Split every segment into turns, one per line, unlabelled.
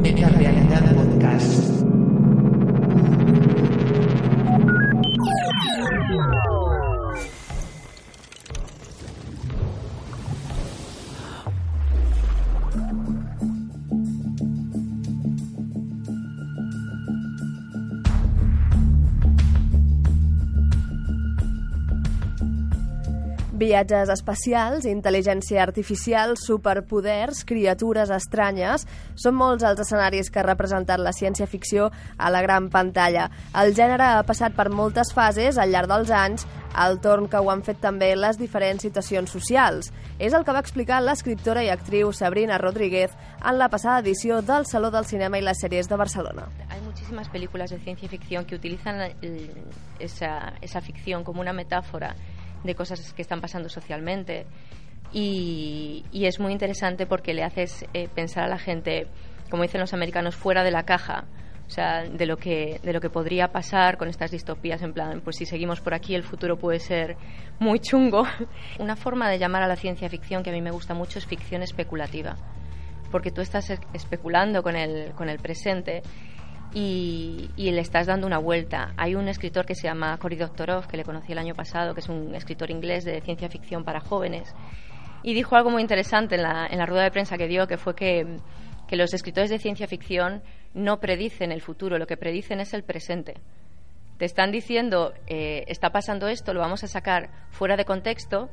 Metarealidad Podcast.
Viatges espacials, intel·ligència artificial, superpoders, criatures estranyes... Són molts els escenaris que ha representat la ciència-ficció a la gran pantalla. El gènere ha passat per moltes fases al llarg dels anys, al torn que ho han fet també les diferents situacions socials. És el que va explicar l'escriptora i actriu Sabrina Rodríguez en la passada edició del Saló del Cinema i les Sèries de Barcelona.
Hay muchísimas películas de ciencia ficción que utilizan esa, esa ficción como una metáfora de cosas que están pasando socialmente y, es muy interesante porque le haces eh, pensar a la gente, como dicen los americanos, fuera de la caja. O sea, de lo, que, de lo que podría pasar con estas distopías, en plan, pues si seguimos por aquí el futuro puede ser muy chungo. Una forma de llamar a la ciencia ficción que a mí me gusta mucho es ficción especulativa porque tú estás es- especulando con el, con el presente y, le estás dando una vuelta. Hay un escritor que se llama Cory Doctorow, que le conocí el año pasado, que es un escritor inglés de ciencia ficción para jóvenes, y dijo algo muy interesante en la, en la rueda de prensa que dio, que fue que, que los escritores de ciencia ficción no predicen el futuro, lo que predicen es el presente. Te están diciendo, eh, está pasando esto, lo vamos a sacar fuera de contexto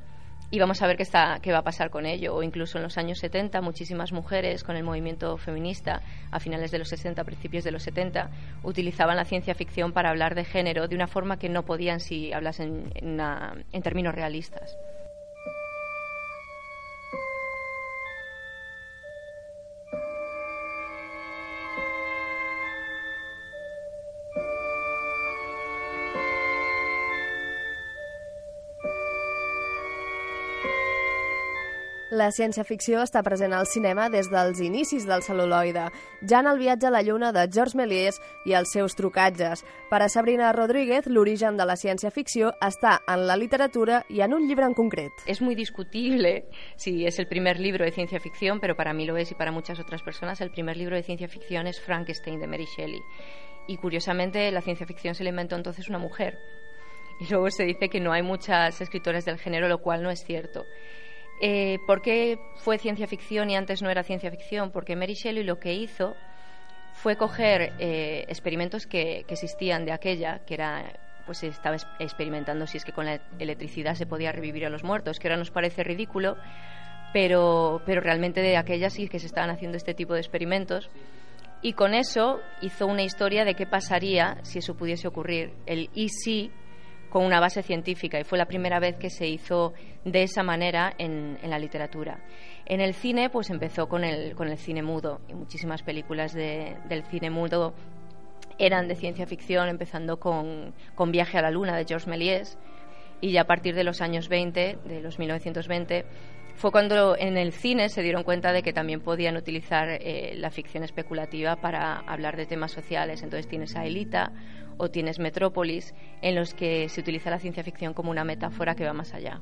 y vamos a ver qué, está, qué va a pasar con ello. O incluso en los años 70, muchísimas mujeres con el movimiento feminista, a finales de los 60, principios de los 70, utilizaban la ciencia ficción para hablar de género de una forma que no podían si hablasen en, en términos realistas.
La ciència-ficció està present al cinema des dels inicis del cel·luloide, ja en el viatge a la lluna de Georges Méliès i els seus trucatges. Per a Sabrina Rodríguez, l'origen de la ciència-ficció està en la literatura i en un llibre en concret.
Es muy discutible si es el primer libro de ciencia ficción, pero para mí lo es y para muchas otras personas el primer libro de ciencia ficción es Frankenstein de Mary Shelley. Y curiosamente la ciencia ficción se la inventó entonces una mujer. Y luego se dice que no hay muchas escritoras del género, lo cual no es cierto. Eh, ¿Por qué fue ciencia ficción y antes no era ciencia ficción? Porque Mary Shelley lo que hizo fue coger eh, experimentos que, que existían de aquella, que era pues se estaba es- experimentando si es que con la electricidad se podía revivir a los muertos, que ahora nos parece ridículo, pero, pero realmente de aquella sí que se estaban haciendo este tipo de experimentos. Y con eso hizo una historia de qué pasaría si eso pudiese ocurrir, el y si con una base científica y fue la primera vez que se hizo de esa manera en, en la literatura. En el cine pues empezó con el, con el cine mudo y muchísimas películas de- del cine mudo eran de ciencia ficción, empezando con, con Viaje a la Luna de Georges Méliès y ya a partir de los años 20, de los 1920, fue cuando en el cine se dieron cuenta de que también podían utilizar eh, la ficción especulativa para hablar de temas sociales. Entonces tienes a Elita o tienes Metrópolis, en los que se utiliza la ciencia ficción como una metáfora que va más allá.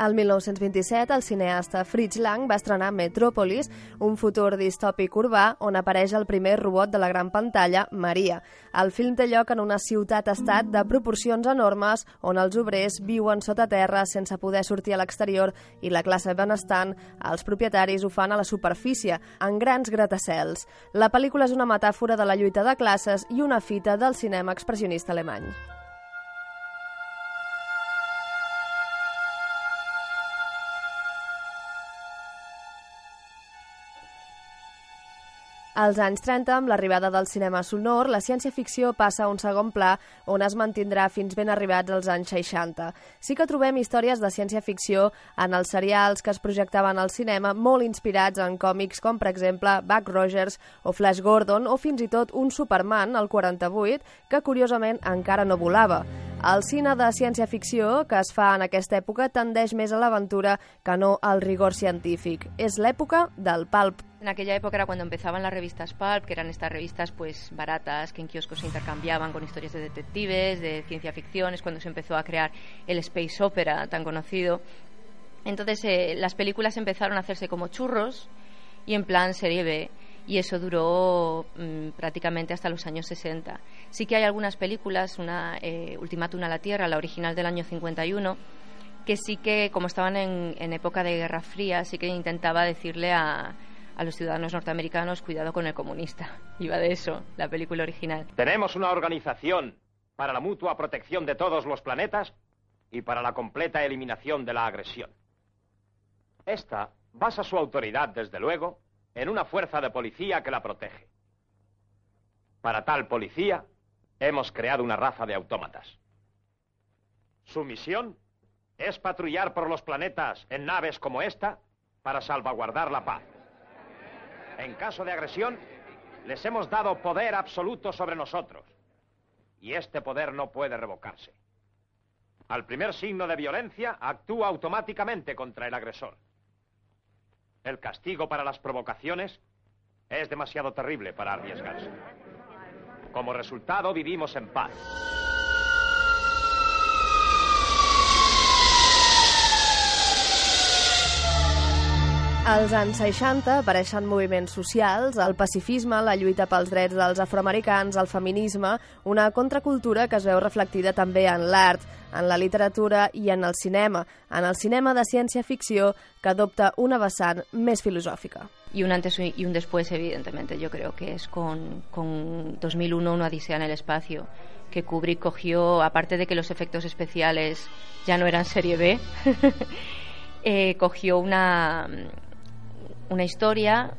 Al 1927, el cineasta Fritz Lang va estrenar Metròpolis, un futur distòpic urbà on apareix el primer robot de la gran pantalla, Maria. El film té lloc en una ciutat-estat de proporcions enormes on els obrers viuen sota terra sense poder sortir a l'exterior i la classe benestant, els propietaris, ho fan a la superfície, en grans gratacels. La pel·lícula és una metàfora de la lluita de classes i una fita del cinema expressionista alemany. Als anys 30, amb l'arribada del cinema sonor, la ciència-ficció passa a un segon pla on es mantindrà fins ben arribats als anys 60. Sí que trobem històries de ciència-ficció en els serials que es projectaven al cinema molt inspirats en còmics com, per exemple, Buck Rogers o Flash Gordon o fins i tot un Superman, el 48, que curiosament encara no volava. El cine de ciència-ficció que es fa en aquesta època tendeix més a l'aventura que no al rigor científic. És l'època del pulp.
En aquella época era cuando empezaban las revistas pulp, que eran estas revistas pues baratas que en kioscos se intercambiaban con historias de detectives, de ciencia ficción, es cuando se empezó a crear el space opera tan conocido. Entonces eh, las películas empezaron a hacerse como churros y en plan serie B. y eso duró mm, prácticamente hasta los años 60. Sí que hay algunas películas, una eh, Ultimátum a la Tierra, la original del año 51, que sí que, como estaban en, época de Guerra Fría, sí que intentaba decirle a, a los ciudadanos norteamericanos cuidado con el comunista. Iba de eso, la película original.
Tenemos una organización para la mutua protección de todos los planetas y para la completa eliminación de la agresión. Esta basa su autoridad, desde luego, en una fuerza de policía que la protege. Para tal policía, hemos creado una raza de autómatas. Su misión es patrullar por los planetas en naves como esta para salvaguardar la paz. En caso de agresión, les hemos dado poder absoluto sobre nosotros. Y este poder no puede revocarse. Al primer signo de violencia, actúa automáticamente contra el agresor. El castigo para las provocaciones es demasiado terrible para arriesgarse. Como resultado, vivimos en paz.
Als anys 60 apareixen moviments socials, el pacifisme, la lluita pels drets dels afroamericans, el feminisme, una contracultura que es veu reflectida també en l'art, en la literatura i en el cinema, en el cinema de ciència-ficció que adopta una vessant més filosòfica.
Y un antes y un después, evidentemente, yo creo que es con, con 2001, una odisea en el espacio, que Kubrick cogió, aparte de que los efectos especiales ya no eran serie B, eh, cogió una una historia,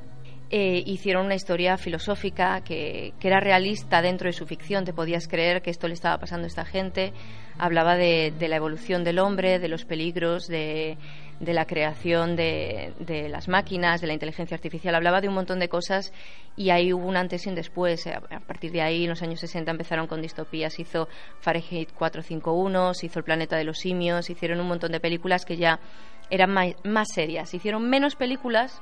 eh, hicieron una historia filosófica que, era realista dentro de su ficción, te podías creer que esto le estaba pasando a esta gente, hablaba de, la evolución del hombre, de los peligros, de, la creación de, las máquinas, de la inteligencia artificial, hablaba de un montón de cosas y ahí hubo un antes y un después. A partir de ahí, en los años 60 empezaron con distopías, hizo Fahrenheit 451, se hizo El planeta de los simios, hicieron un montón de películas que ya eran más, más serias, hicieron menos películas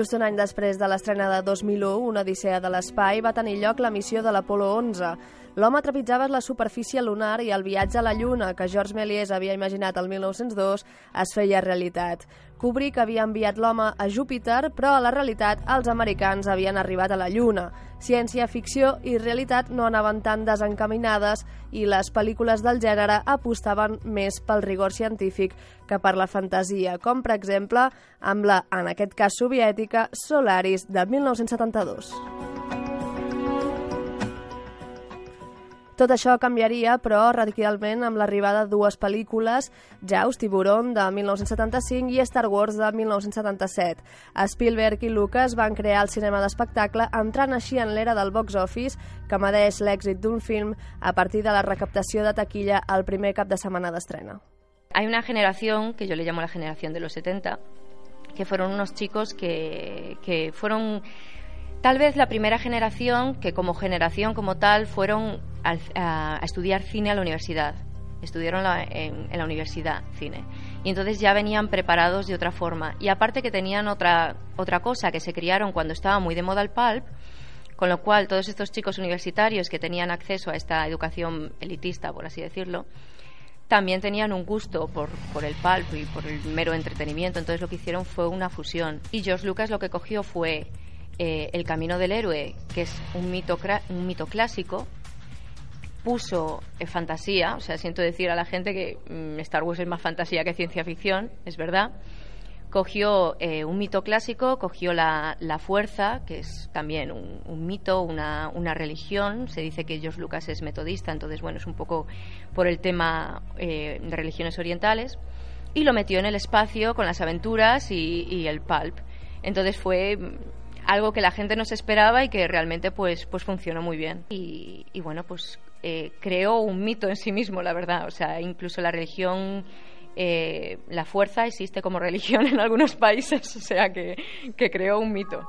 Just un any després de l'estrena de 2001, una odissea de l'espai, va tenir lloc la missió de l'Apolo 11. L'home trepitjava la superfície lunar i el viatge a la Lluna, que Georges Méliès havia imaginat el 1902, es feia realitat. Kubrick havia enviat l'home a Júpiter, però a la realitat els americans havien arribat a la Lluna. Ciència-ficció i realitat no anaven tan desencaminades i les pel·lícules del gènere apostaven més pel rigor científic que per la fantasia, com per exemple amb la, en aquest cas soviètica, Solaris de 1972. Tot això canviaria, però, radicalment amb l'arribada de dues pel·lícules, Jaws, Tiburon, de 1975 i Star Wars, de 1977. Spielberg i Lucas van crear el cinema d'espectacle, entrant així en l'era del box office, que medeix l'èxit d'un film a partir de la recaptació de taquilla al primer cap de setmana d'estrena.
Hay una generación, que yo le llamo la generación de los 70, que fueron unos chicos que, que fueron tal vez la primera generación que como generación como tal fueron a, estudiar cine a la universidad. Estudiaron en, la universidad cine. Y entonces ya venían preparados de otra forma. Y aparte que tenían otra, otra cosa, que se criaron cuando estaba muy de moda el pulp, con lo cual todos estos chicos universitarios que tenían acceso a esta educación elitista, por así decirlo, también tenían un gusto por, por, el pulp y por el mero entretenimiento. Entonces lo que hicieron fue una fusión. Y George Lucas lo que cogió fue eh, el Camino del Héroe, que es un mito, un mito clásico, puso eh, fantasía, o sea, siento decir a la gente que mm, Star Wars es más fantasía que ciencia ficción, es verdad. Cogió eh, un mito clásico, cogió la, fuerza, que es también un, mito, una, una, religión. Se dice que George Lucas es metodista, entonces, bueno, es un poco por el tema de religiones orientales. Y lo metió en el espacio con las aventuras y, y el pulp. Entonces fue algo que la gente no se esperaba y que realmente pues, pues funcionó muy bien. Y, bueno, pues eh, creó un mito en sí mismo, la verdad. O sea, incluso la religión, eh, la fuerza existe como religión en algunos países, o sea que, que creó un mito.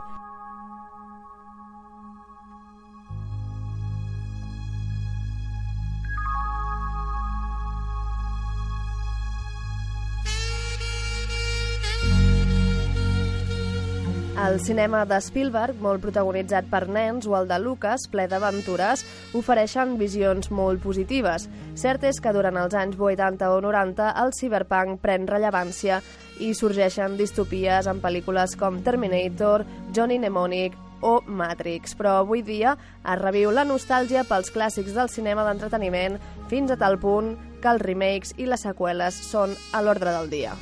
El cinema de Spielberg, molt protagonitzat per nens, o el de Lucas, ple d'aventures, ofereixen visions molt positives. Cert és que durant els anys 80 o 90 el cyberpunk pren rellevància i sorgeixen distopies en pel·lícules com Terminator, Johnny Mnemonic o Matrix, però avui dia es reviu la nostàlgia pels clàssics del cinema d'entreteniment fins a tal punt que els remakes i les seqüeles són a l'ordre del dia.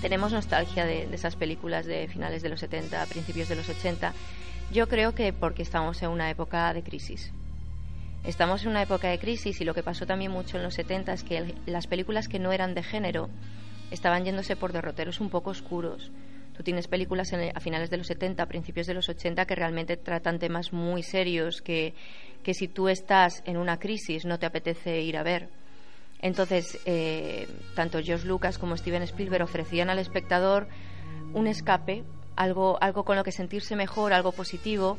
Tenemos nostalgia de, esas películas de finales de los 70, principios de los 80. Yo creo que porque estamos en una época de crisis. Estamos en una época de crisis y lo que pasó también mucho en los 70 es que las películas que no eran de género estaban yéndose por derroteros un poco oscuros. Tú tienes películas a finales de los 70, principios de los 80 que realmente tratan temas muy serios que, que si tú estás en una crisis no te apetece ir a ver. Entonces, eh, tanto George Lucas como Steven Spielberg ofrecían al espectador un escape, algo, algo con lo que sentirse mejor, algo positivo.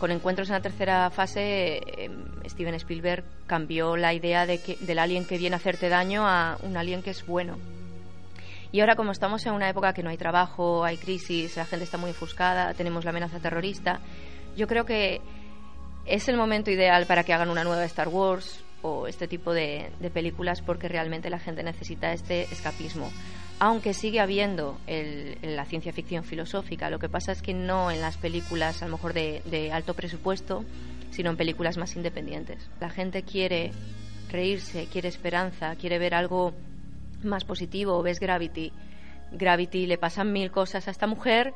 Con encuentros en la tercera fase, eh, Steven Spielberg cambió la idea de que, del alien que viene a hacerte daño a un alien que es bueno. Y ahora, como estamos en una época que no hay trabajo, hay crisis, la gente está muy ofuscada, tenemos la amenaza terrorista, yo creo que es el momento ideal para que hagan una nueva Star Wars, este tipo de, películas porque realmente la gente necesita este escapismo. Aunque sigue habiendo la ciencia ficción filosófica, lo que pasa es que no en las películas a lo mejor de, alto presupuesto, sino en películas más independientes. La gente quiere reírse, quiere esperanza, quiere ver algo más positivo. Ves Gravity. Gravity le pasan mil cosas a esta mujer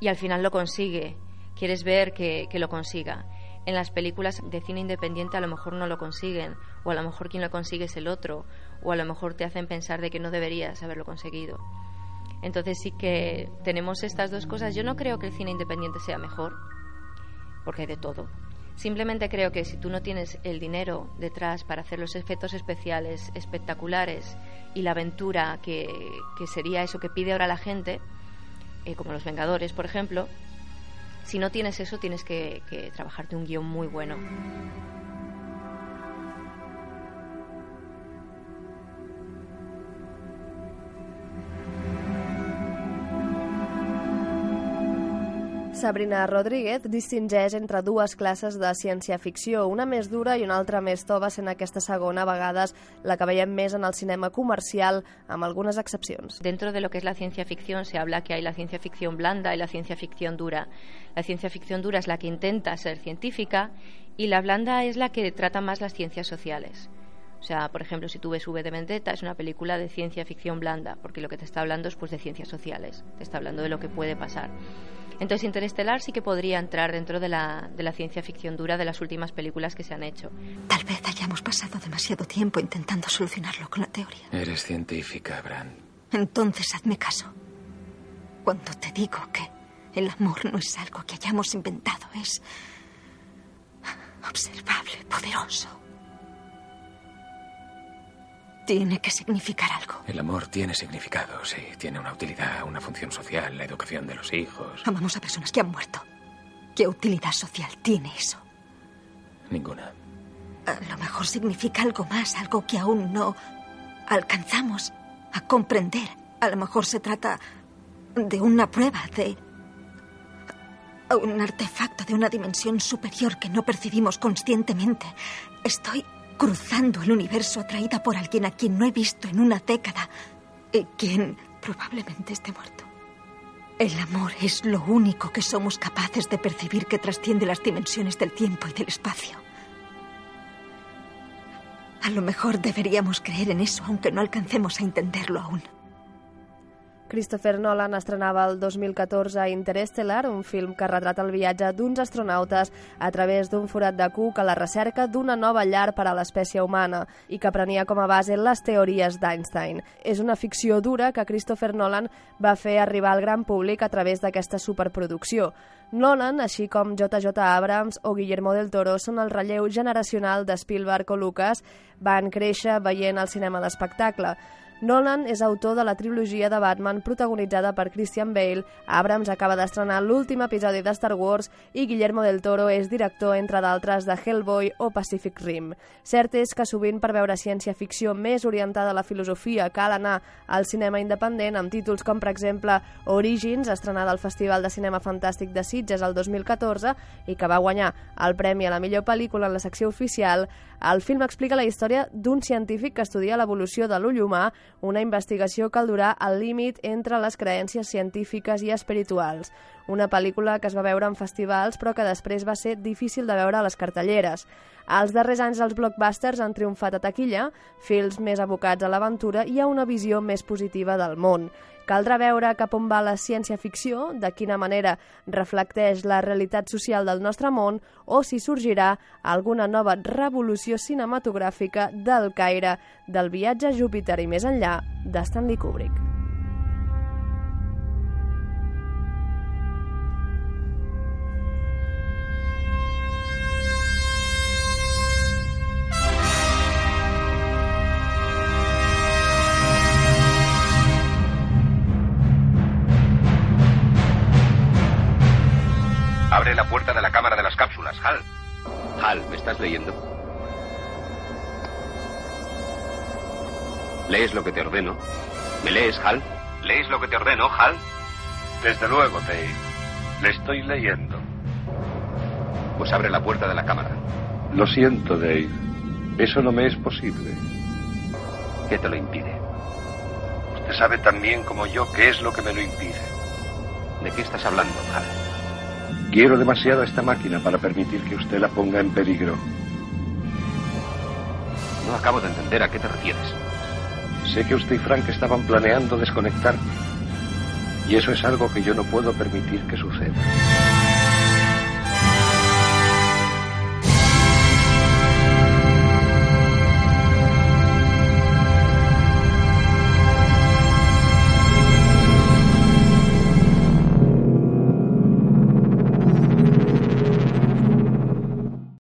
y al final lo consigue. Quieres ver que lo consiga en las películas de cine independiente a lo mejor no lo consiguen, o a lo mejor quien lo consigue es el otro, o a lo mejor te hacen pensar de que no deberías haberlo conseguido. Entonces sí que tenemos estas dos cosas. Yo no creo que el cine independiente sea mejor, porque hay de todo. Simplemente creo que si tú no tienes el dinero detrás para hacer los efectos especiales espectaculares y la aventura que, sería eso que pide ahora la gente, eh, como Los Vengadores, por ejemplo, si no tienes eso, tienes que, que trabajarte un guion muy bueno.
Sabrina Rodríguez distingeix entre dues classes de ciència-ficció, una més dura i una altra més tova, sent aquesta segona a vegades la que veiem més en el cinema comercial, amb algunes excepcions.
Dentro de lo que es la ciencia ficción se habla que hay la ciencia ficción blanda y la ciencia ficción dura. La ciencia ficción dura es la que intenta ser científica y la blanda es la que trata más las ciencias sociales. O sea, por ejemplo, si tú ves V de Vendetta, es una película de ciencia ficción blanda, porque lo que te está hablando es pues, de ciencias sociales, te está hablando de lo que puede pasar. Entonces Interestelar sí que podría entrar dentro de la, de la ciencia ficción dura de las últimas películas que se han hecho.
Tal vez hayamos pasado demasiado tiempo intentando solucionarlo con la teoría.
Eres científica, Bran.
Entonces hazme caso. Cuando te digo que el amor no es algo que hayamos inventado, es observable, poderoso, tiene que significar algo.
El amor tiene significado, sí. Tiene una utilidad, una función social, la educación de los hijos.
Amamos a personas que han muerto. ¿Qué utilidad social tiene eso?
Ninguna.
A lo mejor significa algo más, algo que aún no alcanzamos a comprender. A lo mejor se trata de una prueba, de un artefacto de una dimensión superior que no percibimos conscientemente. Estoy cruzando el universo atraída por alguien a quien no he visto en una década y quien probablemente esté muerto. El amor es lo único que somos capaces de percibir que trasciende las dimensiones del tiempo y del espacio. A lo mejor deberíamos creer en eso, aunque no alcancemos a entenderlo aún.
Christopher Nolan estrenava el 2014 Interstellar, un film que retrata el viatge d'uns astronautes a través d'un forat de cuc a la recerca d'una nova llar per a l'espècie humana i que prenia com a base les teories d'Einstein. És una ficció dura que Christopher Nolan va fer arribar al gran públic a través d'aquesta superproducció. Nolan, així com J.J. Abrams o Guillermo del Toro, són el relleu generacional de Spielberg o Lucas, van créixer veient el cinema d'espectacle. Nolan és autor de la trilogia de Batman protagonitzada per Christian Bale, Abrams acaba d'estrenar l'últim episodi de Star Wars i Guillermo del Toro és director, entre d'altres, de Hellboy o Pacific Rim. Cert és que sovint per veure ciència-ficció més orientada a la filosofia cal anar al cinema independent amb títols com, per exemple, Origins, estrenada al Festival de Cinema Fantàstic de Sitges el 2014 i que va guanyar el Premi a la millor pel·lícula en la secció oficial, el film explica la història d'un científic que estudia l'evolució de l'ull humà, una investigació que durà al límit entre les creències científiques i espirituals. Una pel·lícula que es va veure en festivals però que després va ser difícil de veure a les cartelleres. Els darrers anys els blockbusters han triomfat a taquilla, fils més abocats a l'aventura i a una visió més positiva del món. Caldrà veure cap on va la ciència-ficció, de quina manera reflecteix la realitat social del nostre món o si sorgirà alguna nova revolució cinematogràfica del Caire, del viatge a Júpiter i més enllà de Stanley Kubrick.
Abre la puerta de la cámara de las cápsulas, Hal. Hal, ¿me estás leyendo? ¿Lees lo que te ordeno? ¿Me lees, Hal? ¿Lees lo que te ordeno, Hal?
Desde luego, Dave. Le estoy leyendo.
Pues abre la puerta de la cámara.
Lo siento, Dave. Eso no me es posible.
¿Qué te lo impide?
Usted sabe tan bien como yo qué es lo que me lo impide.
¿De qué estás hablando, Hal?
Quiero demasiado a esta máquina para permitir que usted la ponga en peligro.
No acabo de entender a qué te refieres.
Sé que usted y Frank estaban planeando desconectarme. Y eso es algo que yo no puedo permitir que suceda.